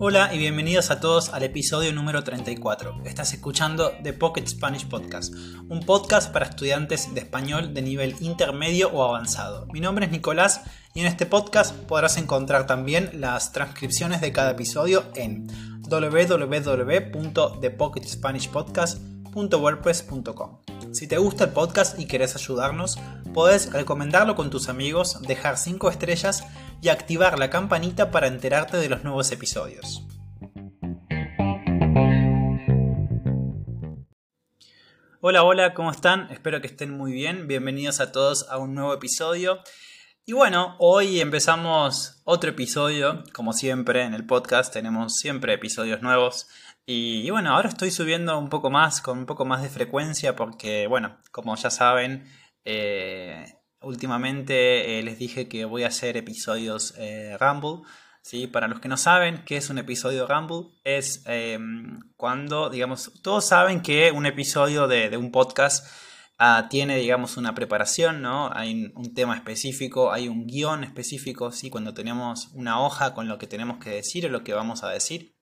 Hola y bienvenidos a todos al episodio número 34. Estás escuchando The Pocket Spanish Podcast, un podcast para estudiantes de español de nivel intermedio o avanzado. Mi nombre es Nicolás y en este podcast podrás encontrar también las transcripciones de cada episodio en www.thepocketspanishpodcast.wordpress.com. Si te gusta el podcast y querés ayudarnos, puedes recomendarlo con tus amigos, dejar 5 estrellas y activar la campanita para enterarte de los nuevos episodios. Hola, hola, ¿cómo están? Espero que estén muy bien. Bienvenidos a todos a un nuevo episodio. Y bueno, hoy empezamos otro episodio, como siempre en el podcast tenemos siempre episodios nuevos. Y, bueno, ahora estoy subiendo un poco más, con un poco más de frecuencia, porque bueno, como ya saben, eh, Últimamente eh, les dije que voy a hacer episodios eh, Rumble. ¿sí? Para los que no saben qué es un episodio Rumble, es em, cuando, digamos, todos saben que un episodio de, un podcast ah, tiene, digamos, una preparación, ¿no? Hay un, tema específico, hay un guion específico, ¿sí? Cuando tenemos una hoja con lo que tenemos que decir o lo que vamos a decir.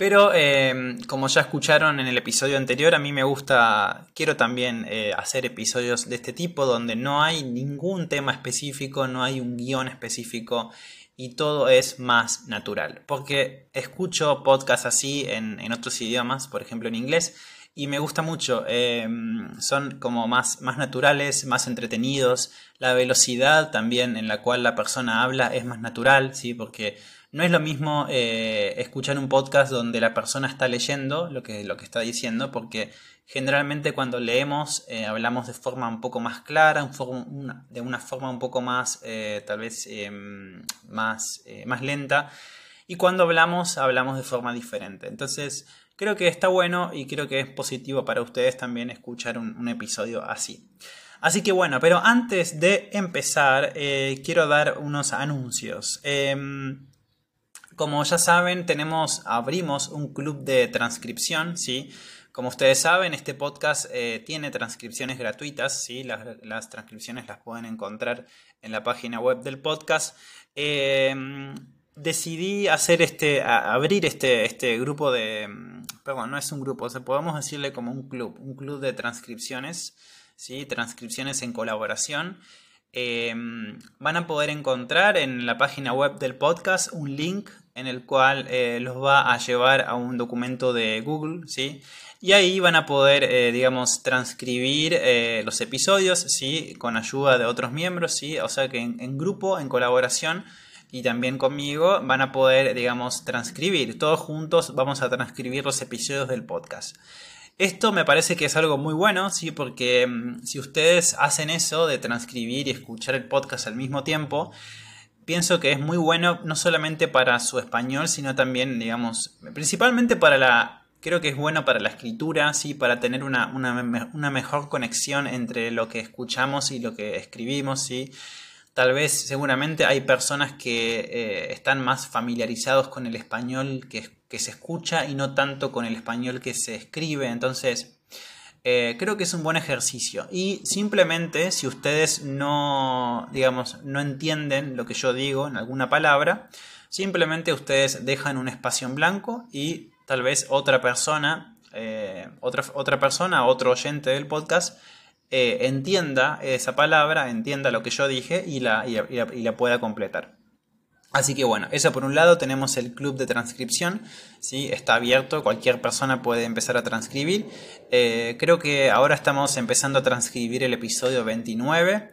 Pero em, como ya escucharon en el episodio anterior, a mí me gusta, quiero también eh, hacer episodios de este tipo donde no hay ningún tema específico, no hay un guion específico y todo es más natural. Porque escucho podcasts así en, otros idiomas, por ejemplo en inglés, y me gusta mucho. Em, son como más, más naturales, más entretenidos. La velocidad también en la cual la persona habla es más natural, ¿sí? Porque no es lo mismo eh, escuchar un podcast donde la persona está leyendo lo que, lo que está diciendo, porque generalmente cuando leemos eh, hablamos de forma un poco más clara, de una forma un poco más, eh, tal vez, em, más, más lenta, y cuando hablamos, hablamos de forma diferente. Entonces, creo que está bueno y creo que es positivo para ustedes también escuchar un, un episodio así. Así que bueno, pero antes de empezar, quiero dar unos anuncios. Como ya saben, tenemos, abrimos un club de transcripción, ¿sí? Como ustedes saben, este podcast eh, tiene transcripciones gratuitas, ¿sí? Las, transcripciones las pueden encontrar en la página web del podcast. Em, decidí hacer este, abrir este, este grupo de, perdón, no es un grupo, o podemos decirle como un club, un club de transcripciones, ¿sí? Transcripciones en colaboración. Em, van a poder encontrar en la página web del podcast un link en el cual eh, los va a llevar a un documento de Google, ¿sí? Y ahí van a poder, eh, digamos, transcribir eh, los episodios, ¿sí? Con ayuda de otros miembros, ¿sí? O sea que en, grupo, en colaboración y también conmigo van a poder, digamos, transcribir. Todos juntos vamos a transcribir los episodios del podcast. Esto me parece que es algo muy bueno, ¿sí? Porque mm, si ustedes hacen eso de transcribir y escuchar el podcast al mismo tiempo, pienso que es muy bueno no solamente para su español, sino también, digamos, principalmente para la... Creo que es bueno para la escritura, sí, para tener una, mejor conexión entre lo que escuchamos y lo que escribimos, sí. Tal vez, seguramente, hay personas que eh, están más familiarizados con el español que, que se escucha y no tanto con el español que se escribe. Entonces, eh, creo que es un buen ejercicio. Y simplemente, si ustedes no, digamos, no entienden lo que yo digo en alguna palabra, simplemente ustedes dejan un espacio en blanco y tal vez otra persona, eh, otra, otra persona, otro oyente del podcast, eh, entienda esa palabra, entienda lo que yo dije y la, y la pueda completar. Así que bueno, eso por un lado tenemos el club de transcripción, ¿sí? está abierto, cualquier persona puede empezar a transcribir. Eh, creo que ahora estamos empezando a transcribir el episodio 29.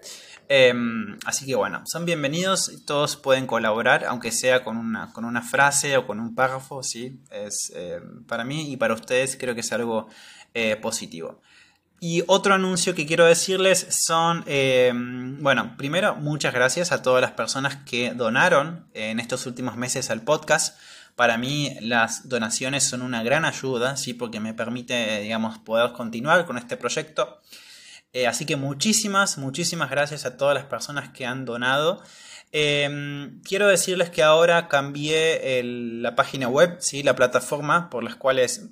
Em, así que bueno, son bienvenidos, todos pueden colaborar, aunque sea con una, con una frase o con un párrafo, ¿sí? es, eh, para mí y para ustedes creo que es algo eh, positivo. Y otro anuncio que quiero decirles son, eh, bueno, primero, muchas gracias a todas las personas que donaron en estos últimos meses al podcast. Para mí las donaciones son una gran ayuda, ¿sí? porque me permite, digamos, poder continuar con este proyecto. Eh, así que muchísimas, muchísimas gracias a todas las personas que han donado. Eh, quiero decirles que ahora cambié la página web, ¿sí? la plataforma por las cuales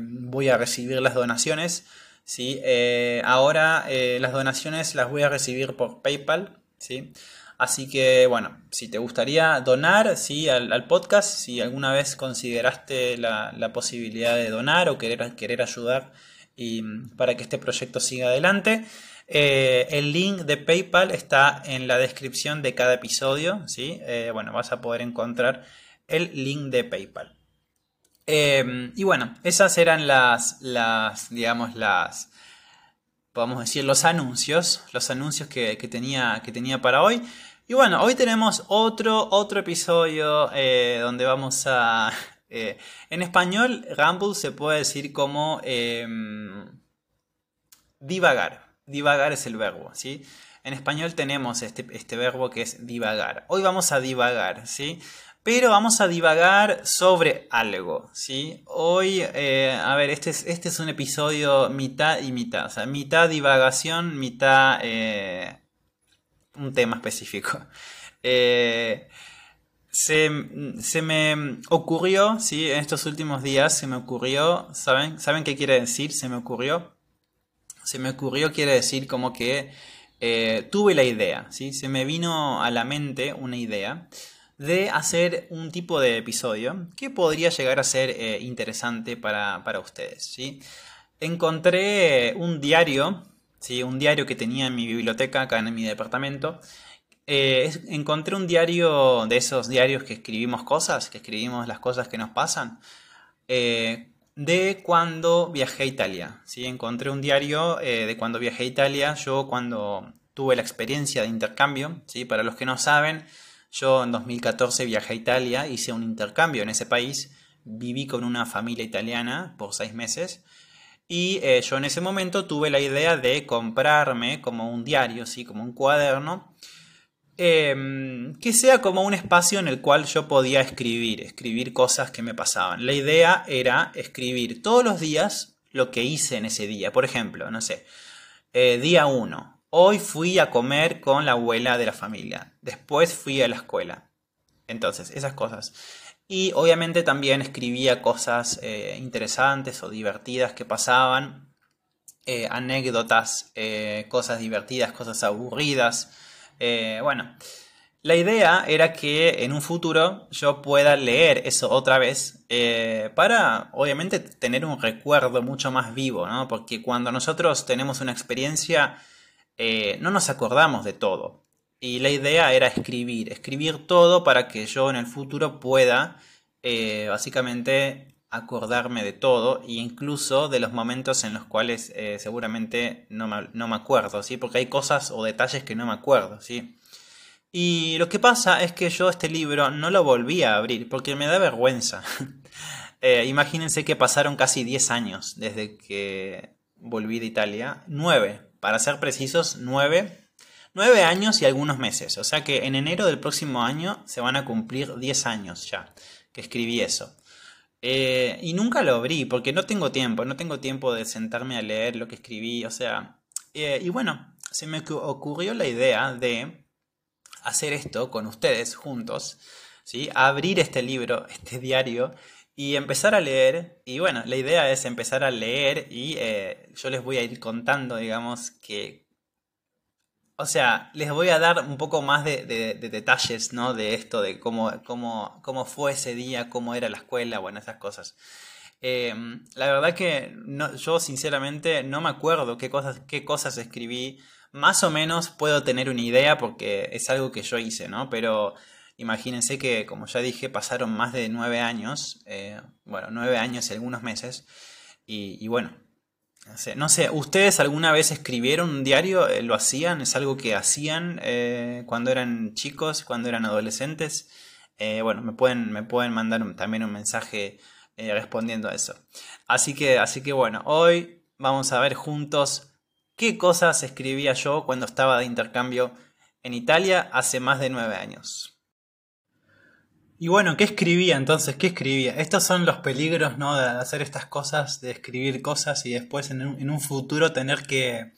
voy a recibir las donaciones. ¿Sí? Eh, ahora eh, las donaciones las voy a recibir por PayPal, ¿sí? Así que bueno, si te gustaría donar ¿sí? al, podcast, si alguna vez consideraste la, posibilidad de donar o querer, querer ayudar y, para que este proyecto siga adelante, eh, el link de PayPal está en la descripción de cada episodio. ¿sí? Bueno, vas a poder encontrar el link de PayPal. Eh, y bueno, esas eran las, las digamos, las, podemos decir, los anuncios, los anuncios que, tenía, que tenía para hoy. Y bueno, hoy tenemos otro, otro episodio eh, donde vamos a... Eh, en español, Ramble se puede decir como em, divagar. Divagar es el verbo, ¿sí? En español tenemos este, este, verbo que es divagar. Hoy vamos a divagar, ¿sí? Pero vamos a divagar sobre algo, ¿sí? Hoy, eh, a ver, este es, este es un episodio mitad y mitad. O sea, mitad divagación, mitad un tema específico. Eh, se, me ocurrió, ¿sí? En estos últimos días se me ocurrió, ¿saben? ¿Saben qué quiere decir? Se me ocurrió. Se me ocurrió quiere decir como que eh, tuve la idea, ¿sí? Se me vino a la mente una idea de hacer un tipo de episodio que podría llegar a ser eh, interesante para, para ustedes, ¿sí? Encontré un diario ¿sí? un diario que tenía en mi biblioteca, acá en mi departamento. Eh, encontré un diario de esos diarios que escribimos cosas, que escribimos las cosas que nos pasan, eh, de cuando viajé a Italia. ¿sí? Encontré un diario eh, de cuando viajé a Italia, yo cuando tuve la experiencia de intercambio. ¿sí? Para los que no saben, yo en 2014 viajé a Italia, hice un intercambio en ese país, viví con una familia italiana por seis meses y eh, yo en ese momento tuve la idea de comprarme como un diario, ¿sí? como un cuaderno, em, que sea como un espacio en el cual yo podía escribir, escribir cosas que me pasaban. La idea era escribir todos los días lo que hice en ese día. Por ejemplo, no sé, eh, día 1. Hoy fui a comer con la abuela de la familia. Después fui a la escuela. Entonces, esas cosas. Y obviamente también escribía cosas eh, interesantes o divertidas que pasaban, eh, anécdotas, eh, cosas divertidas, cosas aburridas. bueno, la idea era que en un futuro yo pueda leer eso otra vez para, obviamente, tener un recuerdo mucho más vivo, ¿no? Porque cuando nosotros tenemos una experiencia, no nos acordamos de todo. Y la idea era escribir, escribir todo para que yo en el futuro pueda eh, básicamente acordarme de todo e incluso de los momentos en los cuales eh, seguramente no me, acuerdo, ¿sí? Porque hay cosas o detalles que no me acuerdo, ¿sí? Y lo que pasa es que yo este libro no lo volví a abrir porque me da vergüenza. Eh, imagínense que pasaron casi 10 años desde que volví de Italia. 9, para ser precisos, 9 Nueve años y algunos meses. O sea que en enero del próximo año se van a cumplir 10 años ya que escribí eso. Eh, y nunca lo abrí porque no tengo tiempo, no tengo tiempo de sentarme a leer lo que escribí. O sea, eh, y bueno, se me ocurrió la idea de hacer esto con ustedes juntos, ¿sí? abrir este libro, este diario y empezar a leer. Y bueno, la idea es empezar a leer y eh, yo les voy a ir contando, digamos, que o sea, les voy a dar un poco más de, detalles, ¿no? De esto, de cómo, cómo, cómo, fue ese día, cómo era la escuela, bueno, esas cosas. Em, la verdad que yo sinceramente no me acuerdo qué cosas, qué cosas escribí. Más o menos puedo tener una idea porque es algo que yo hice, ¿no? Pero imagínense que, como ya dije, pasaron más de nueve años, eh, bueno, nueve años y algunos meses. y bueno, no sé, ¿ustedes alguna vez escribieron un diario? Eh, ¿Lo hacían? ¿Es algo que hacían eh, cuando eran chicos, cuando eran adolescentes? Bueno, me pueden, me pueden mandar también un mensaje respondiendo a eso. Así que, así que bueno, hoy vamos a ver juntos qué cosas escribía yo cuando estaba de intercambio en Italia hace más de nueve años. Y bueno, ¿qué escribía entonces? ¿Qué escribía? Estos son los peligros, ¿no? De hacer estas cosas, de escribir cosas y después en un, futuro tener que,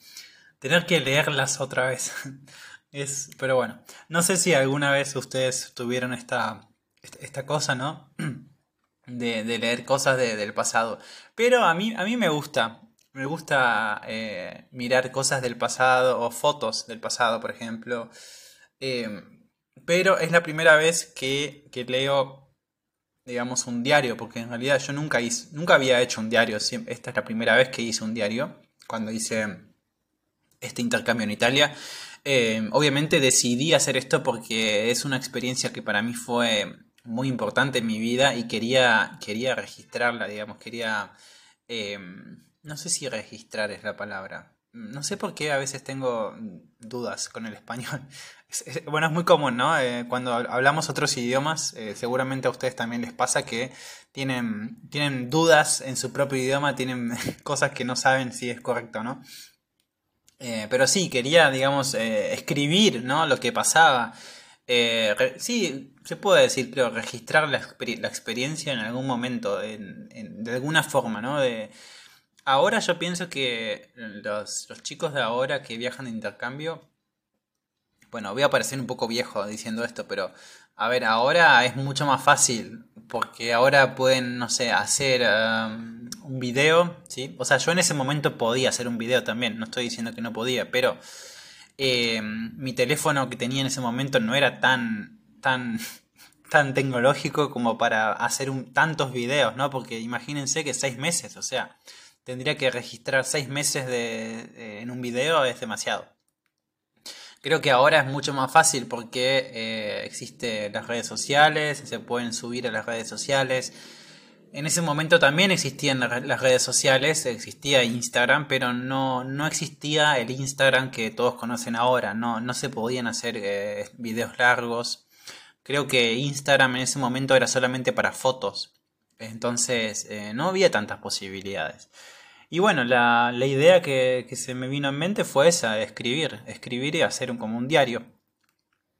tener que leerlas otra vez. Es, pero bueno, no sé si alguna vez ustedes tuvieron esta, esta cosa, ¿no? De, leer cosas del pasado. Pero a mí, a mí me gusta. Me gusta eh, mirar cosas del pasado o fotos del pasado, por ejemplo. Pero es la primera vez que, que, leo, digamos, un diario, porque en realidad yo nunca, hice, nunca había hecho un diario. Esta es la primera vez que hice un diario, cuando hice este intercambio en Italia. Eh, obviamente decidí hacer esto porque es una experiencia que para mí fue muy importante en mi vida y quería, quería registrarla, digamos, quería... Eh, no sé si registrar es la palabra. No sé por qué a veces tengo dudas con el español. Bueno, es muy común, ¿no? Eh, cuando hablamos otros idiomas, seguramente a ustedes también les pasa que tienen, tienen dudas en su propio idioma, tienen cosas que no saben si es correcto no. Eh, pero sí, quería, digamos, eh, escribir, ¿no? Lo que pasaba. Eh, sí, se puede decir, pero registrar la, experiencia en algún momento, de alguna forma, ¿no? De, ahora yo pienso que los, los chicos de ahora que viajan de intercambio, bueno, voy a parecer un poco viejo diciendo esto, pero a ver, ahora es mucho más fácil, porque ahora pueden, no sé, hacer um, un video, ¿sí? O sea, yo en ese momento podía hacer un video también, no estoy diciendo que no podía, pero eh, mi teléfono que tenía en ese momento no era tan, tan, tan tecnológico como para hacer un, tantos videos, ¿no? Porque imagínense que seis meses, o sea, tendría que registrar seis meses de, en un video, es demasiado. Creo que ahora es mucho más fácil porque eh, existen las redes sociales, se pueden subir a las redes sociales. En ese momento también existían las redes sociales, existía Instagram, pero no, no existía el Instagram que todos conocen ahora. No, no se podían hacer eh, videos largos. Creo que Instagram en ese momento era solamente para fotos. Entonces eh, no había tantas posibilidades. Y bueno, la, idea que, se me vino en mente fue esa, escribir, escribir y hacer un, como un diario.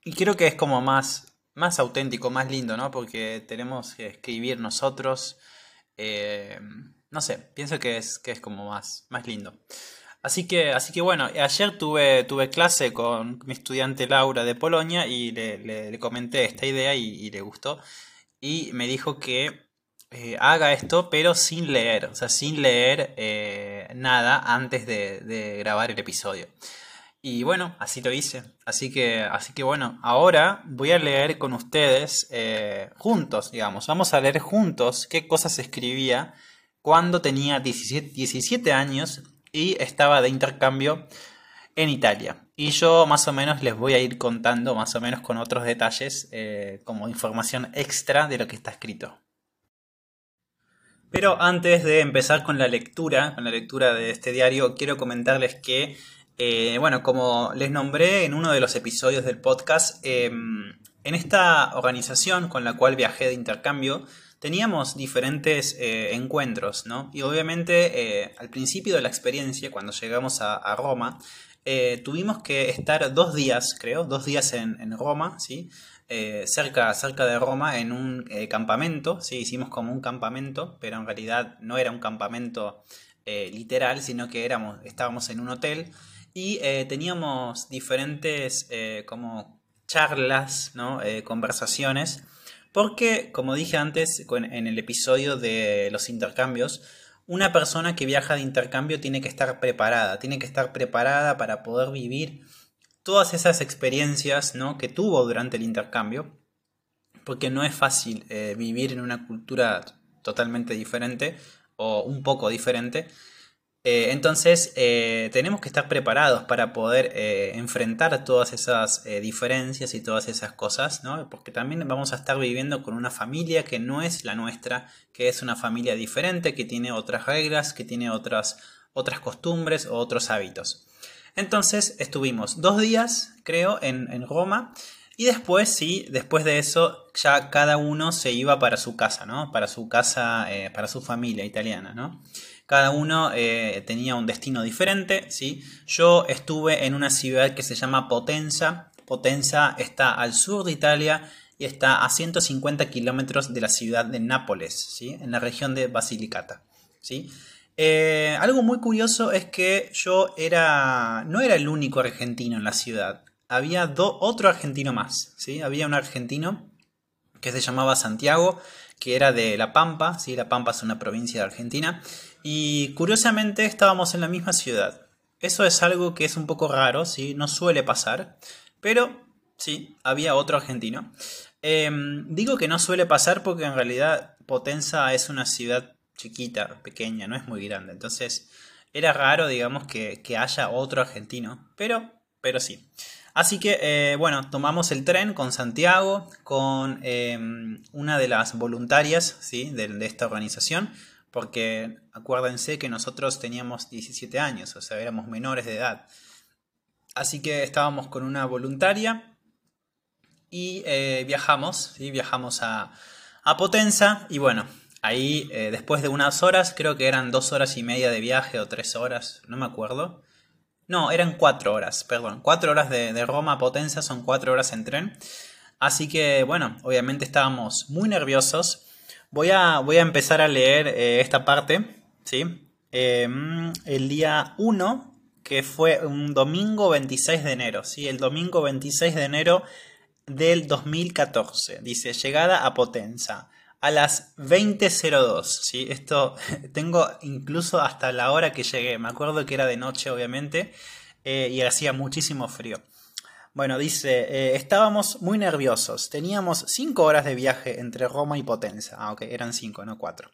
Y creo que es como más, más auténtico, más lindo, ¿no? Porque tenemos que escribir nosotros. Eh, no sé, pienso que es, que es como más, más lindo. Así que, así que bueno, ayer tuve, tuve clase con mi estudiante Laura de Polonia y le, comenté esta idea y, le gustó. Y me dijo que eh, haga esto, pero sin leer, o sea, sin leer eh, nada antes de, grabar el episodio. Y bueno, así lo hice. Así que, así que bueno, ahora voy a leer con ustedes eh, juntos, digamos. Vamos a leer juntos qué cosas escribía cuando tenía 17, 17 años y estaba de intercambio en Italia. Y yo más o menos les voy a ir contando más o menos con otros detalles como información extra de lo que está escrito. Pero antes de empezar con la lectura, con la lectura de este diario, quiero comentarles que, eh, bueno, como les nombré en uno de los episodios del podcast, em, en esta organización con la cual viajé de intercambio, teníamos diferentes eh, encuentros, ¿no? Y obviamente eh, al principio de la experiencia, cuando llegamos a, Roma, tuvimos que estar dos días, creo, dos días en, en Roma, ¿sí? Eh, cerca, cerca de Roma en un eh, campamento, sí, hicimos como un campamento, pero en realidad no era un campamento eh, literal, sino que éramos, estábamos en un hotel. Y teníamos diferentes como charlas, ¿no? conversaciones, porque como dije antes en el episodio de los intercambios, una persona que viaja de intercambio tiene que estar preparada, tiene que estar preparada para poder vivir todas esas experiencias ¿no? que tuvo durante el intercambio, porque no es fácil eh, vivir en una cultura totalmente diferente o un poco diferente. Eh, entonces eh, tenemos que estar preparados para poder enfrentar todas esas diferencias y todas esas cosas, ¿no? porque también vamos a estar viviendo con una familia que no es la nuestra, que es una familia diferente, que tiene otras reglas, que tiene otras, otras costumbres o otros hábitos. Entonces estuvimos dos días, creo, en, Roma. Y después, sí, después de eso, ya cada uno se iba para su casa, ¿no? Para su casa, eh, para su familia italiana, ¿no? Cada uno eh, tenía un destino diferente, ¿sí? Yo estuve en una ciudad que se llama Potenza. Potenza está al sur de Italia y está a 150 kilómetros de la ciudad de Nápoles, ¿sí? En la región de Basilicata, ¿sí? Eh, algo muy curioso es que yo era. no era el único argentino en la ciudad. Había otro argentino más. ¿sí? Había un argentino que se llamaba Santiago, que era de La Pampa. ¿sí? La Pampa es una provincia de Argentina. Y curiosamente estábamos en la misma ciudad. Eso es algo que es un poco raro, ¿sí? no suele pasar. Pero sí, había otro argentino. Em, digo que no suele pasar porque en realidad Potenza es una ciudad chiquita, pequeña, no es muy grande. Entonces era raro, digamos, que, haya otro argentino, pero, pero sí. Así que, eh, bueno, tomamos el tren con Santiago, con em, una de las voluntarias ¿sí? de, de, esta organización, porque acuérdense que nosotros teníamos 17 años, o sea, éramos menores de edad. Así que estábamos con una voluntaria y eh, viajamos, ¿sí? viajamos a, a Potenza y bueno, ahí eh, después de unas horas, creo que eran dos horas y media de viaje o tres horas, no me acuerdo. No, eran cuatro horas, perdón, cuatro horas de, Roma a Potenza son cuatro horas en tren. Así que bueno, obviamente estábamos muy nerviosos Voy a, voy a empezar a leer eh, esta parte, ¿sí? Em, el día 1, que fue un domingo 26 de enero, ¿sí? El domingo 26 de enero del 2014. Dice, llegada a Potenza a las 20.02, ¿sí? Esto tengo incluso hasta la hora que llegué. Me acuerdo que era de noche, obviamente, eh, y hacía muchísimo frío. Bueno, dice, eh, estábamos muy nerviosos. Teníamos cinco horas de viaje entre Roma y Potenza. Ah, ok, eran cinco, no cuatro.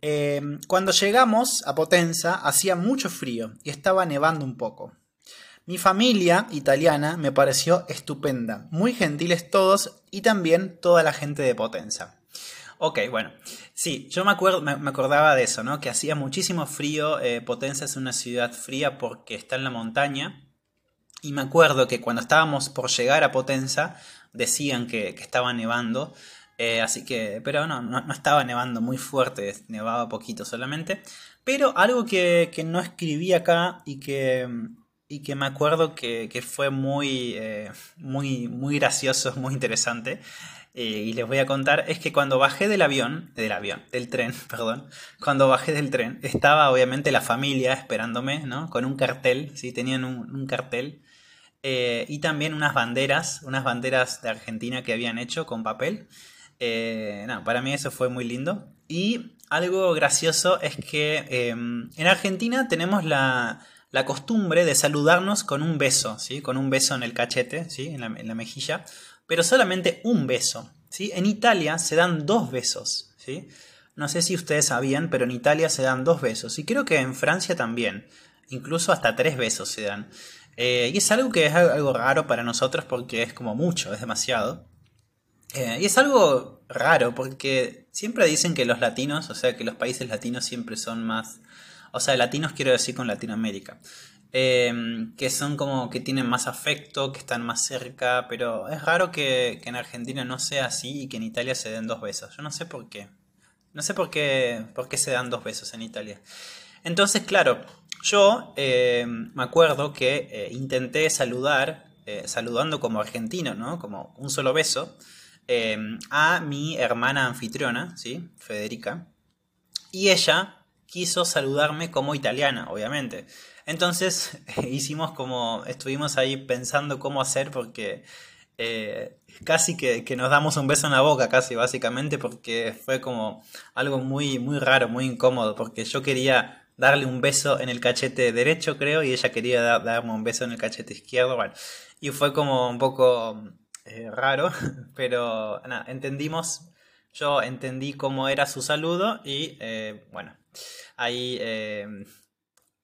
Em, cuando llegamos a Potenza hacía mucho frío y estaba nevando un poco. Mi familia italiana me pareció estupenda, muy gentiles todos y también toda la gente de Potenza. Ok, bueno, sí, yo me, acuerdo, me, acordaba de eso, ¿no? Que hacía muchísimo frío, eh, Potenza es una ciudad fría porque está en la montaña, y me acuerdo que cuando estábamos por llegar a Potenza, decían que, estaba nevando. Eh, así que, pero no, no, estaba nevando muy fuerte, nevaba poquito solamente. Pero algo que, no escribí acá y que, y que me acuerdo que, fue muy, eh, muy, muy gracioso, muy interesante. Eh, y les voy a contar, es que cuando bajé del avión, del avión, del tren, perdón, cuando bajé del tren, estaba obviamente la familia esperándome, ¿no? Con un cartel, ¿sí? Tenían un, un cartel eh, y también unas banderas, unas banderas de Argentina que habían hecho con papel. Eh, para mí eso fue muy lindo. Y algo gracioso es que em, en Argentina tenemos la, costumbre de saludarnos con un beso, ¿sí? con un beso en el cachete, ¿sí? en, la, mejilla, pero solamente un beso. ¿sí? En Italia se dan dos besos. ¿sí? No sé si ustedes sabían, pero en Italia se dan dos besos. Y creo que en Francia también. Incluso hasta tres besos se dan. Eh, y es algo que es algo raro para nosotros porque es como mucho, es demasiado. Eh, y es algo raro porque siempre dicen que los latinos, o sea, que los países latinos siempre son más... O sea, latinos quiero decir con Latinoamérica. Em, que son como que tienen más afecto, que están más cerca, pero es raro que, en Argentina no sea así y que en Italia se den dos besos. Yo no sé por qué. No sé por qué, por qué se dan dos besos en Italia. Entonces, claro, yo eh, me acuerdo que eh, intenté saludar, eh, saludando como argentino, ¿no? Como un solo beso, a mi hermana anfitriona, ¿sí? Federica. Y ella quiso saludarme como italiana, obviamente. Entonces hicimos como, estuvimos ahí pensando cómo hacer porque casi que, que, nos damos un beso en la boca, casi básicamente, porque fue como algo muy, muy raro, muy incómodo, porque yo quería darle un beso en el cachete derecho, creo, y ella quería darme un beso en el cachete izquierdo, bueno, y fue como un poco eh, raro, pero nada, entendimos, yo entendí cómo era su saludo y eh, bueno, ahí eh,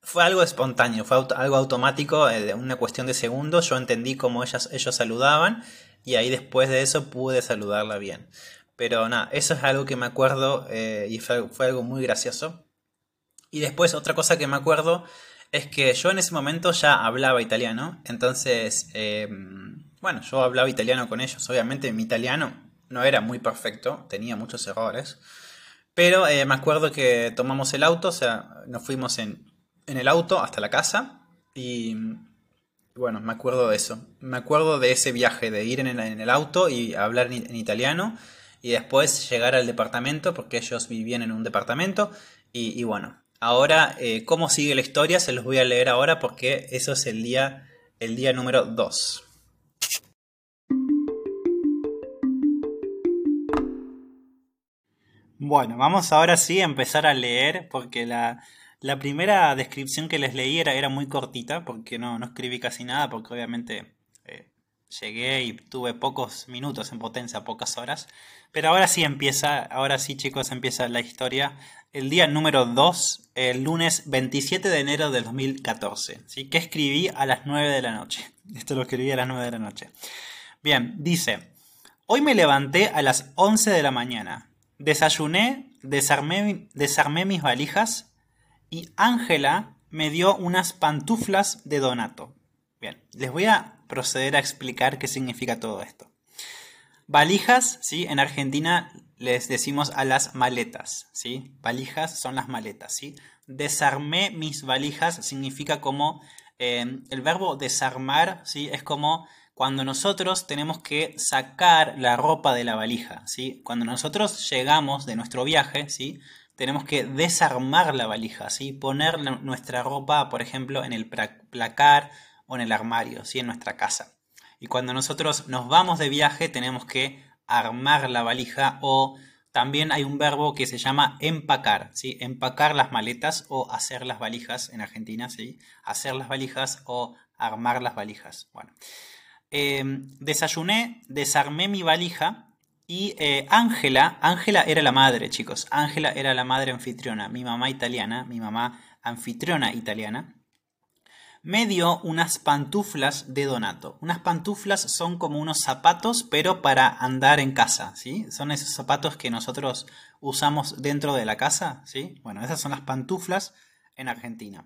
fue algo espontáneo, fue algo automático, una cuestión de segundos, yo entendí cómo ellas, ellos saludaban y ahí después de eso pude saludarla bien. Pero nada, eso es algo que me acuerdo y fue algo muy gracioso. Y después otra cosa que me acuerdo es que yo en ese momento ya hablaba italiano, entonces, em, bueno, yo hablaba italiano con ellos, obviamente mi italiano no era muy perfecto, tenía muchos errores, pero eh, me acuerdo que tomamos el auto, o sea, nos fuimos en, el auto hasta la casa y bueno, me acuerdo de eso, me acuerdo de ese viaje, de ir en el, auto y hablar en, italiano y después llegar al departamento, porque ellos vivían en un departamento, y bueno, Ahora, eh, cómo sigue la historia, se los voy a leer ahora porque eso es el día, el día número 2. Bueno, vamos ahora sí a empezar a leer porque la, primera descripción que les leí era, era muy cortita porque no, no escribí casi nada porque obviamente eh, llegué y tuve pocos minutos en potencia, pocas horas. Pero ahora sí empieza, ahora sí chicos, empieza la historia. El día número 2, el lunes 27 de enero del 2014. ¿sí? Que escribí a las 9 de la noche. Esto lo escribí a las 9 de la noche. Bien, dice, hoy me levanté a las 11 de la mañana. Desayuné, desarmé, desarmé mis valijas y Ángela me dio unas pantuflas de Donato. Bien, les voy a proceder a explicar qué significa todo esto. Valijas, ¿sí? En Argentina les decimos a las maletas, ¿sí? Valijas son las maletas, ¿sí? Desarmé mis valijas significa como eh, el verbo desarmar, ¿sí? Es como cuando nosotros tenemos que sacar la ropa de la valija, ¿sí? Cuando nosotros llegamos de nuestro viaje, ¿sí? Tenemos que desarmar la valija, ¿sí? Poner nuestra ropa, por ejemplo, en el placar o en el armario, ¿sí? en nuestra casa. Y cuando nosotros nos vamos de viaje tenemos que armar la valija o también hay un verbo que se llama empacar, ¿sí? empacar las maletas o hacer las valijas en Argentina, ¿sí? hacer las valijas o armar las valijas. Bueno, em, desayuné, desarmé mi valija y eh, Ángela, Ángela era la madre, chicos, Ángela era la madre anfitriona, mi mamá italiana, mi mamá anfitriona italiana me dio unas pantuflas de Donato. Unas pantuflas son como unos zapatos, pero para andar en casa, ¿sí? Son esos zapatos que nosotros usamos dentro de la casa, ¿sí? Bueno, esas son las pantuflas en Argentina.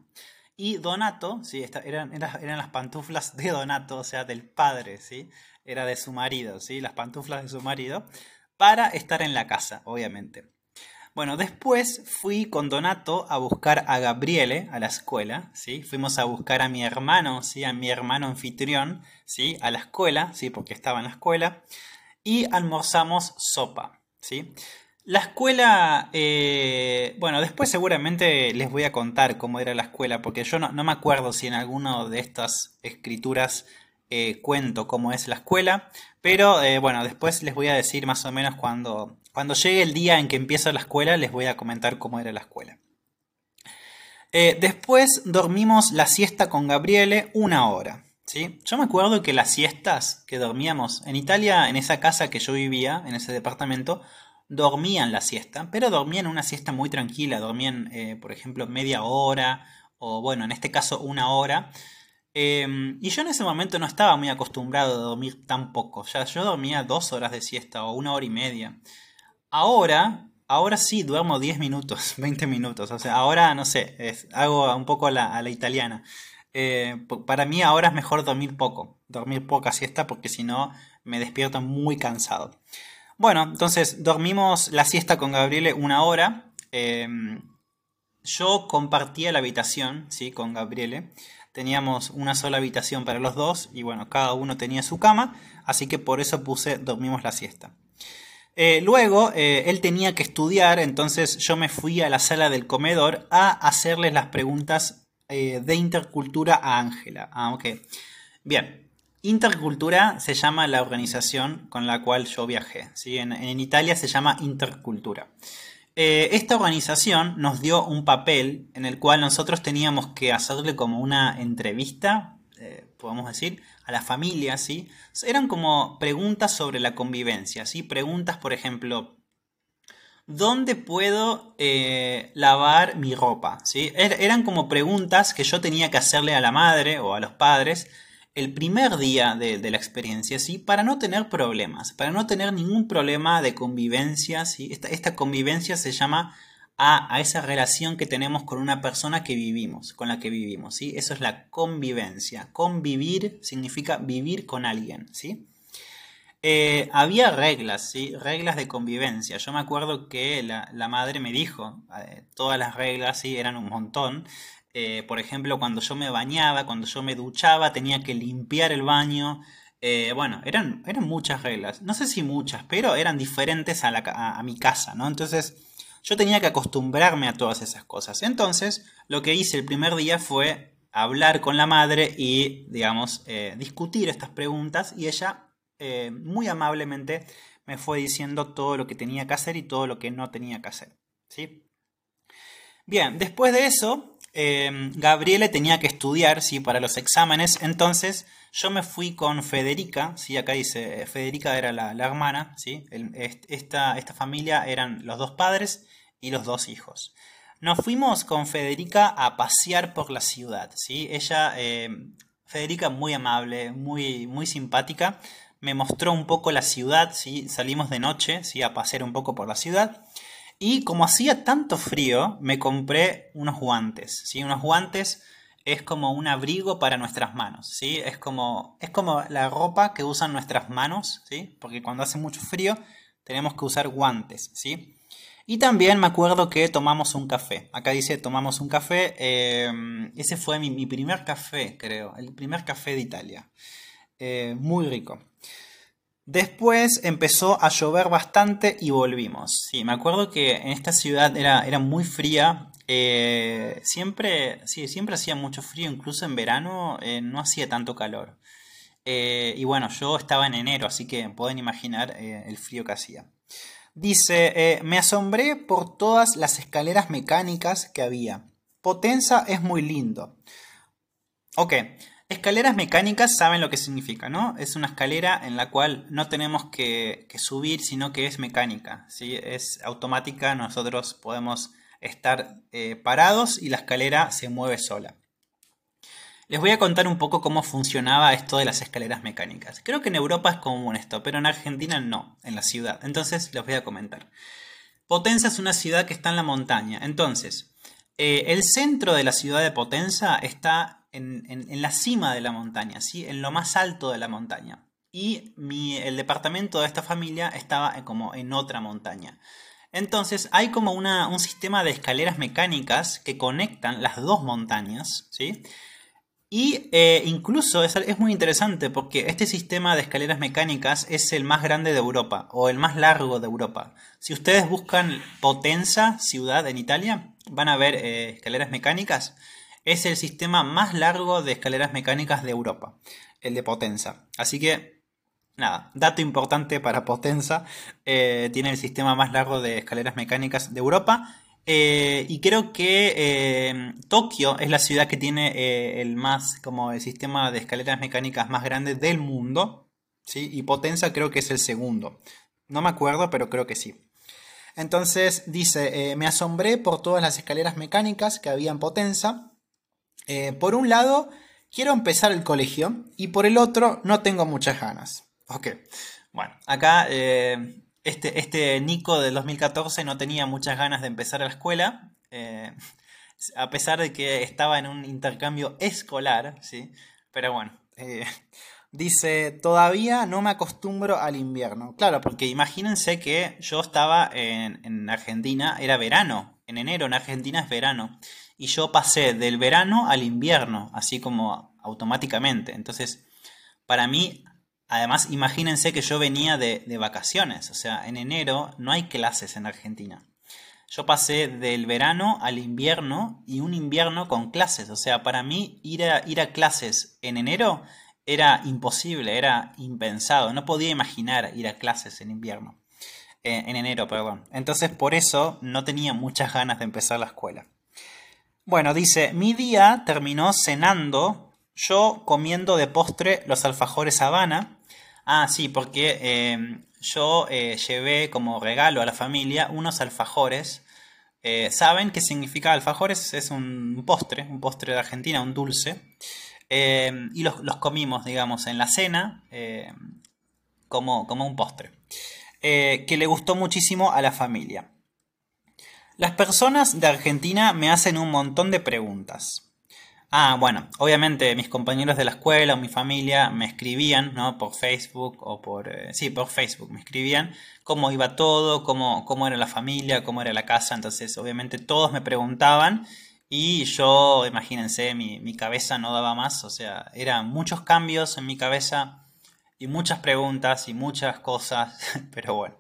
Y Donato, ¿sí? eran, eran, las pantuflas de Donato, o sea, del padre, ¿sí? Era de su marido, ¿sí? Las pantuflas de su marido, para estar en la casa, obviamente. Bueno, después fui con Donato a buscar a Gabriele a la escuela, ¿sí? Fuimos a buscar a mi hermano, ¿sí? A mi hermano anfitrión, ¿sí? A la escuela, ¿sí? Porque estaba en la escuela. Y almorzamos sopa, ¿sí? La escuela, eh, bueno, después seguramente les voy a contar cómo era la escuela, porque yo no, me acuerdo si en alguna de estas escrituras eh, cuento cómo es la escuela, pero eh, bueno, después les voy a decir más o menos cuando cuando llegue el día en que empieza la escuela, les voy a comentar cómo era la escuela. Eh, después dormimos la siesta con Gabriele una hora. ¿sí? Yo me acuerdo que las siestas que dormíamos en Italia, en esa casa que yo vivía, en ese departamento, dormían la siesta, pero dormían una siesta muy tranquila, dormían, por ejemplo, media hora, o bueno, en este caso una hora. Em, y yo en ese momento no estaba muy acostumbrado a dormir tan poco, ya yo dormía dos horas de siesta o una hora y media. Ahora, ahora sí duermo 10 minutos, 20 minutos. O sea, ahora no sé, hago un poco a la, italiana. Eh, para mí ahora es mejor dormir poco, dormir poca siesta porque si no me despierto muy cansado. Bueno, entonces dormimos la siesta con Gabriele una hora. Em, yo compartía la habitación, ¿sí? Con Gabriele. Teníamos una sola habitación para los dos y bueno, cada uno tenía su cama, así que por eso puse dormimos la siesta. Eh, luego eh, él tenía que estudiar, entonces yo me fui a la sala del comedor a hacerles las preguntas eh, de intercultura a Ángela. Ah, ok. Bien, intercultura se llama la organización con la cual yo viajé. ¿sí? En, en Italia se llama intercultura. Esta organización nos dio un papel en el cual nosotros teníamos que hacerle como una entrevista, podemos decir, a la familia, ¿sí? Eran como preguntas sobre la convivencia, ¿sí? Preguntas, por ejemplo, ¿dónde puedo eh, lavar mi ropa? ¿sí? Er, eran como preguntas que yo tenía que hacerle a la madre o a los padres el primer día de, la experiencia, ¿sí? Para no tener problemas, para no tener ningún problema de convivencia, ¿sí? Esta, esta convivencia se llama a, esa relación que tenemos con una persona que vivimos, con la que vivimos, ¿sí? Eso es la convivencia. Convivir significa vivir con alguien, ¿sí? Eh, había reglas, ¿sí? Reglas de convivencia. Yo me acuerdo que la, madre me dijo, eh, todas las reglas, ¿sí? Eran un montón. Eh, por ejemplo, cuando yo me bañaba, cuando yo me duchaba, tenía que limpiar el baño. bueno, eran, eran muchas reglas. No sé si muchas, pero eran diferentes a, mi casa, ¿no? Entonces yo tenía que acostumbrarme a todas esas cosas. Entonces, lo que hice el primer día fue hablar con la madre y, digamos, eh, discutir estas preguntas y ella eh, muy amablemente me fue diciendo todo lo que tenía que hacer y todo lo que no tenía que hacer. ¿sí? Bien, después de eso, Em, Gabriele tenía que estudiar, ¿sí? Para los exámenes, entonces yo me fui con Federica, ¿sí? Acá dice, Federica era la, hermana, ¿sí? esta, esta familia eran los dos padres y los dos hijos. Nos fuimos con Federica a pasear por la ciudad, ¿sí? Ella, em, Federica muy amable, muy, muy simpática, me mostró un poco la ciudad, ¿sí? Salimos de noche, ¿sí? A pasear un poco por la ciudad. Y como hacía tanto frío, me compré unos guantes, ¿sí? Unos guantes es como un abrigo para nuestras manos, ¿sí? Es como, es como la ropa que usan nuestras manos, ¿sí? Porque cuando hace mucho frío tenemos que usar guantes, ¿sí? Y también me acuerdo que tomamos un café. Acá dice tomamos un café. Em, ese fue mi, primer café, creo. El primer café de Italia. Eh, muy rico. Después empezó a llover bastante y volvimos. Sí, me acuerdo que en esta ciudad era, era muy fría. Eh, siempre, sí, siempre hacía mucho frío, incluso en verano eh, no hacía tanto calor. Eh, y bueno, yo estaba en enero, así que pueden imaginar el frío que hacía. Dice, me asombré por todas las escaleras mecánicas que había. Potenza es muy lindo. Ok, Escaleras mecánicas saben lo que significa, ¿no? Es una escalera en la cual no tenemos que, subir, sino que es mecánica, ¿sí? Es automática, nosotros podemos estar eh, parados y la escalera se mueve sola. Les voy a contar un poco cómo funcionaba esto de las escaleras mecánicas. Creo que en Europa es común esto, pero en Argentina no, en la ciudad. Entonces les voy a comentar. Potenza es una ciudad que está en la montaña. Entonces, eh, el centro de la ciudad de Potenza está en, la cima de la montaña, ¿sí? en lo más alto de la montaña. Y el departamento de esta familia estaba como en otra montaña. Entonces hay como un sistema de escaleras mecánicas que conectan las dos montañas, ¿sí? Y eh, incluso es, es, muy interesante porque este sistema de escaleras mecánicas es el más grande de Europa o el más largo de Europa. Si ustedes buscan Potenza, ciudad en Italia, van a ver eh, escaleras mecánicas es el sistema más largo de escaleras mecánicas de Europa, el de Potenza. Así que, nada, dato importante para Potenza, eh, tiene el sistema más largo de escaleras mecánicas de Europa. Eh, y creo que eh, Tokio es la ciudad que tiene el más, como el sistema de escaleras mecánicas más grande del mundo. ¿sí? Y Potenza creo que es el segundo. No me acuerdo, pero creo que sí. Entonces dice, me asombré por todas las escaleras mecánicas que había en Potenza eh, por un lado, quiero empezar el colegio y por el otro, no tengo muchas ganas. Ok, bueno, acá eh, este, este Nico del 2014 no tenía muchas ganas de empezar la escuela, eh, a pesar de que estaba en un intercambio escolar, ¿sí? Pero bueno, dice, todavía no me acostumbro al invierno. Claro, porque imagínense que yo estaba en, en Argentina, era verano, en enero en Argentina es verano y yo pasé del verano al invierno, así como automáticamente. Entonces, para mí, además, imagínense que yo venía de, vacaciones, o sea, en enero no hay clases en Argentina. Yo pasé del verano al invierno y un invierno con clases, o sea, para mí ir a, ir a clases en enero era imposible, era impensado, no podía imaginar ir a clases en invierno, eh, en enero, perdón. Entonces por eso no tenía muchas ganas de empezar la escuela. Bueno, dice, mi día terminó cenando, yo comiendo de postre los alfajores Habana. Ah, sí, porque eh, yo eh, llevé como regalo a la familia unos alfajores. Eh, ¿Saben qué significa alfajores? Es un postre, un postre de Argentina, un dulce. y los, los, comimos, digamos, en la cena como, como un postre. que le gustó muchísimo a la familia. Las personas de Argentina me hacen un montón de preguntas. Ah, bueno, obviamente mis compañeros de la escuela o mi familia me escribían, ¿no? Por Facebook o por... Eh, sí, por Facebook me escribían cómo iba todo, cómo, cómo era la familia, cómo era la casa. Entonces, obviamente todos me preguntaban y yo, imagínense, mi, mi cabeza no daba más. O sea, eran muchos cambios en mi cabeza y muchas preguntas y muchas cosas. Pero bueno.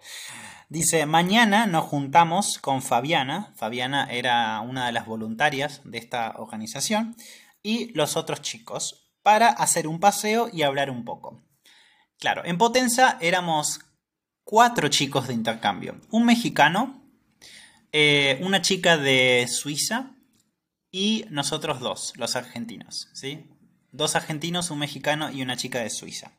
Dice, mañana nos juntamos con Fabiana, Fabiana era una de las voluntarias de esta organización, y los otros chicos, para hacer un paseo y hablar un poco. Claro, en Potenza éramos cuatro chicos de intercambio, un mexicano, eh, una chica de Suiza, y nosotros dos, los argentinos, ¿sí? Dos argentinos, un mexicano y una chica de Suiza.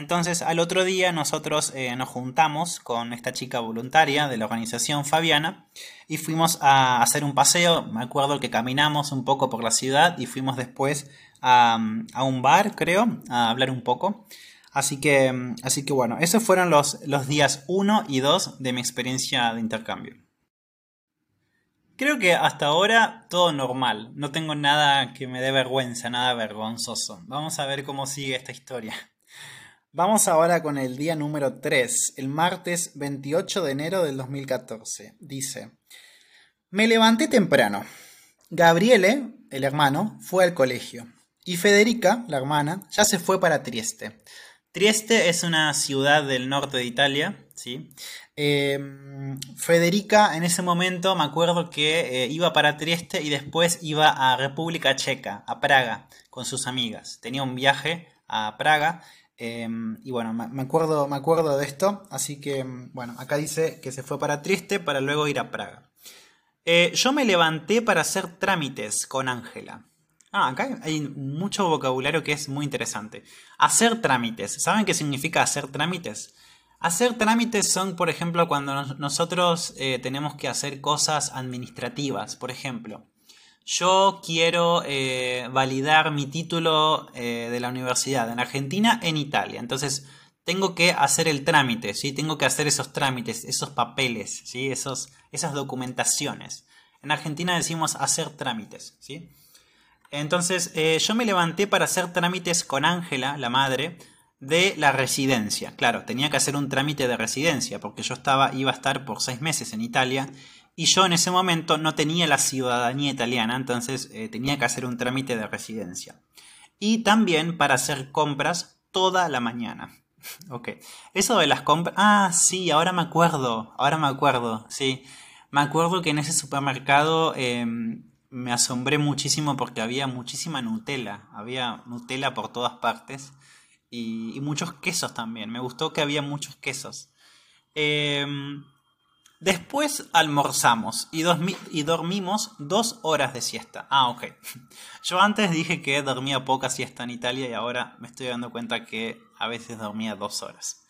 Entonces al otro día nosotros eh, nos juntamos con esta chica voluntaria de la organización Fabiana y fuimos a hacer un paseo. Me acuerdo que caminamos un poco por la ciudad y fuimos después a, un bar, creo, a hablar un poco. Así que, así que bueno, esos fueron los, los días 1 y 2 de mi experiencia de intercambio. Creo que hasta ahora todo normal, no tengo nada que me dé vergüenza, nada vergonzoso. Vamos a ver cómo sigue esta historia. Vamos ahora con el día número 3, el martes 28 de enero del 2014. Dice, me levanté temprano. Gabriele, el hermano, fue al colegio. Y Federica, la hermana, ya se fue para Trieste. Trieste es una ciudad del norte de Italia, ¿sí? Em, Federica en ese momento me acuerdo que eh, iba para Trieste y después iba a República Checa, a Praga, con sus amigas. Tenía un viaje a Praga Em, y bueno, me acuerdo, me acuerdo de esto, así que em, bueno, acá dice que se fue para Triste para luego ir a Praga. Eh, yo me levanté para hacer trámites con Ángela. Ah, acá hay mucho vocabulario que es muy interesante. Hacer trámites. ¿Saben qué significa hacer trámites? Hacer trámites son, por ejemplo, cuando nosotros eh, tenemos que hacer cosas administrativas. Por ejemplo, yo quiero eh, validar mi título eh, de la universidad en Argentina en Italia. Entonces, tengo que hacer el trámite, ¿sí? Tengo que hacer esos trámites, esos papeles, ¿sí? Esos, esas documentaciones. En Argentina decimos hacer trámites, ¿sí? Entonces, eh, yo me levanté para hacer trámites con Ángela, la madre, de la residencia. Claro, tenía que hacer un trámite de residencia, porque yo estaba, iba a estar por seis meses en Italia y yo en ese momento no tenía la ciudadanía italiana, entonces eh, tenía que hacer un trámite de residencia. Y también para hacer compras toda la mañana. ok. Eso de las compras... Ah, sí, ahora me acuerdo. Ahora me acuerdo, sí. Me acuerdo que en ese supermercado em, me asombré muchísimo porque había muchísima Nutella. Había Nutella por todas partes. Y, y muchos quesos también. Me gustó que había muchos quesos. Eh, Después almorzamos y, dormimos dos horas de siesta. Ah, ok. Yo antes dije que dormía poca siesta en Italia y ahora me estoy dando cuenta que a veces dormía dos horas.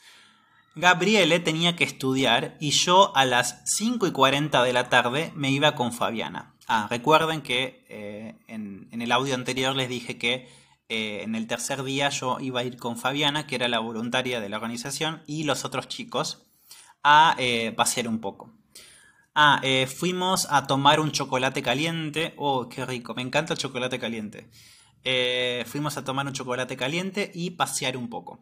Gabriele tenía que estudiar y yo a las 5 y 40 de la tarde me iba con Fabiana. Ah, recuerden que eh, en, el audio anterior les dije que eh, en el tercer día yo iba a ir con Fabiana, que era la voluntaria de la organización, y los otros chicos a eh, pasear un poco. Ah, eh, fuimos a tomar un chocolate caliente. Oh, qué rico, me encanta el chocolate caliente. Eh, fuimos a tomar un chocolate caliente y pasear un poco.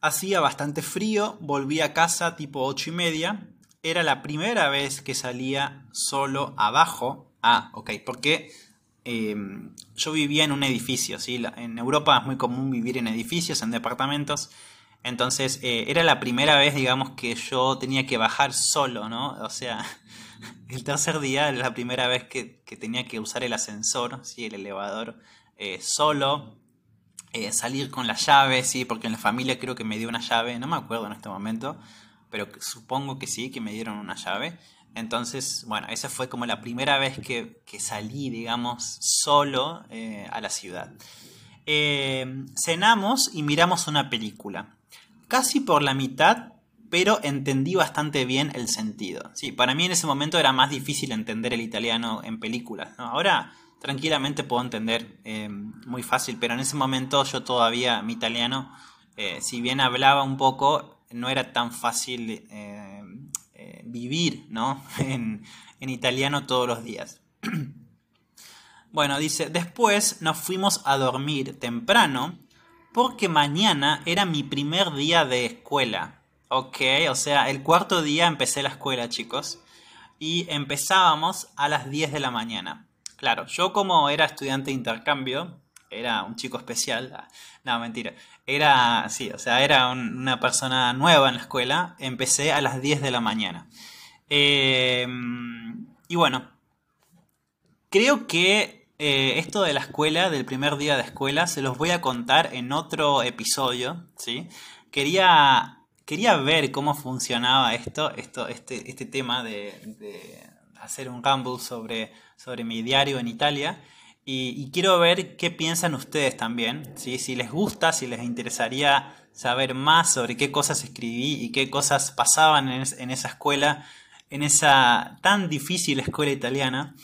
Hacía bastante frío, volví a casa tipo 8 y media. Era la primera vez que salía solo abajo. Ah, ok, porque em, yo vivía en un edificio, ¿sí? En Europa es muy común vivir en edificios, en departamentos. Entonces eh, era la primera vez, digamos, que yo tenía que bajar solo, ¿no? O sea, el tercer día era la primera vez que, tenía que usar el ascensor, ¿sí? El elevador eh, solo. Eh, salir con la llave, sí, porque en la familia creo que me dio una llave, no me acuerdo en este momento, pero supongo que sí, que me dieron una llave. Entonces, bueno, esa fue como la primera vez que, salí, digamos, solo a la ciudad. cenamos y miramos una película casi por la mitad, pero entendí bastante bien el sentido. Sí, para mí en ese momento era más difícil entender el italiano en películas. Ahora tranquilamente puedo entender eh, muy fácil, pero en ese momento yo todavía mi italiano, eh, si bien hablaba un poco, no era tan fácil eh, vivir ¿no? en, en italiano todos los días. bueno, dice, después nos fuimos a dormir temprano porque mañana era mi primer día de escuela. Ok, o sea, el cuarto día empecé la escuela, chicos. Y empezábamos a las 10 de la mañana. Claro, yo como era estudiante de intercambio, era un chico especial. Ah, no, mentira. Era, sí, o sea, era una persona nueva en la escuela. Empecé a las 10 de la mañana. Em, y bueno, creo que eh, esto de la escuela, del primer día de escuela, se los voy a contar en otro episodio, ¿sí? Quería, quería ver cómo funcionaba esto, esto este, este tema de, hacer un ramble sobre, sobre mi diario en Italia. Y, quiero ver qué piensan ustedes también, ¿sí? si les gusta, si les interesaría saber más sobre qué cosas escribí y qué cosas pasaban en, en esa escuela, en esa tan difícil escuela italiana.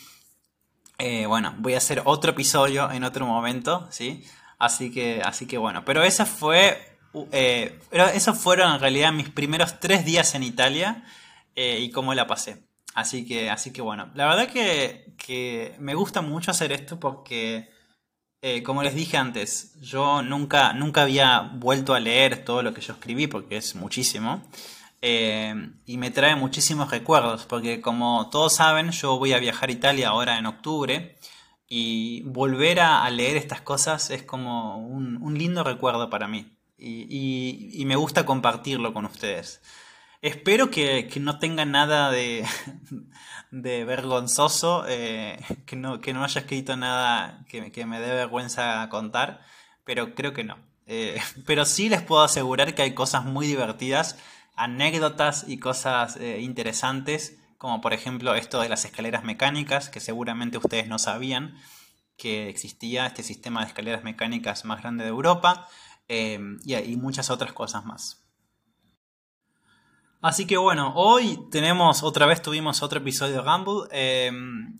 Eh, bueno, voy a hacer otro episodio en otro momento, ¿sí? Así que, así que bueno, pero esa fue, eh, pero esos fueron en realidad mis primeros tres días en Italia eh, y cómo la pasé. Así que, así que bueno, la verdad que, que me gusta mucho hacer esto porque, como les dije antes, yo nunca, nunca había vuelto a leer todo lo que yo escribí porque es muchísimo. Eh, y me trae muchísimos recuerdos porque como todos saben yo voy a viajar a Italia ahora en octubre y volver a, leer estas cosas es como un, lindo recuerdo para mí y, y me gusta compartirlo con ustedes. Espero que, no tenga nada de, vergonzoso, eh, que, no, que no haya escrito nada que, me dé vergüenza contar, pero creo que no. Eh, pero sí les puedo asegurar que hay cosas muy divertidas, anécdotas y cosas eh, interesantes, como por ejemplo esto de las escaleras mecánicas, que seguramente ustedes no sabían que existía este sistema de escaleras mecánicas más grande de Europa, y, y muchas otras cosas más. Así que bueno, hoy tenemos, otra vez tuvimos otro episodio de Rumble. Em,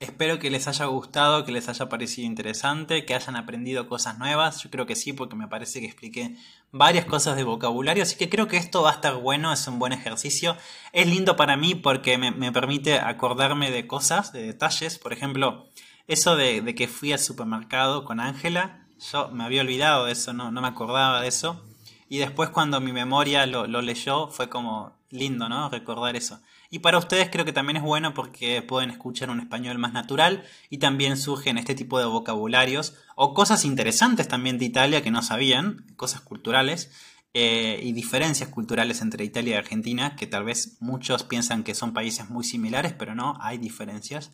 espero que les haya gustado, que les haya parecido interesante, que hayan aprendido cosas nuevas. Yo creo que sí, porque me parece que expliqué varias cosas de vocabulario. Así que creo que esto va a estar bueno, es un buen ejercicio. Es lindo para mí porque me, permite acordarme de cosas, de detalles. Por ejemplo, eso de, que fui al supermercado con Ángela. Yo me había olvidado de eso, no, no me acordaba de eso. Y después cuando mi memoria lo, leyó fue como lindo, ¿no? Recordar eso. Y para ustedes creo que también es bueno porque pueden escuchar un español más natural y también surgen este tipo de vocabularios o cosas interesantes también de Italia que no sabían, cosas culturales eh, y diferencias culturales entre Italia y Argentina que tal vez muchos piensan que son países muy similares, pero no, hay diferencias.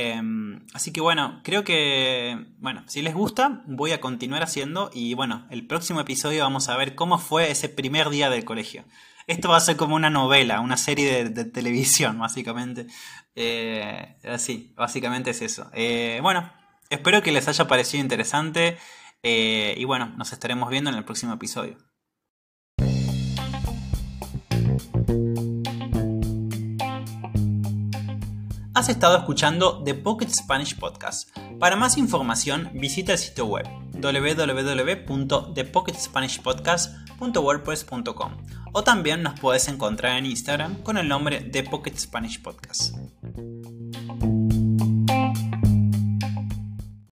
Em, así que bueno, creo que, bueno, si les gusta, voy a continuar haciendo y bueno, el próximo episodio vamos a ver cómo fue ese primer día del colegio. Esto va a ser como una novela, una serie de, televisión, básicamente. Eh, así, básicamente es eso. Eh, bueno, espero que les haya parecido interesante eh, y bueno, nos estaremos viendo en el próximo episodio. Has estado escuchando The Pocket Spanish Podcast. Para más información, visita el sitio web www.thepocketspanishpodcast.wordpress.com o también nos puedes encontrar en Instagram con el nombre The Pocket Spanish Podcast.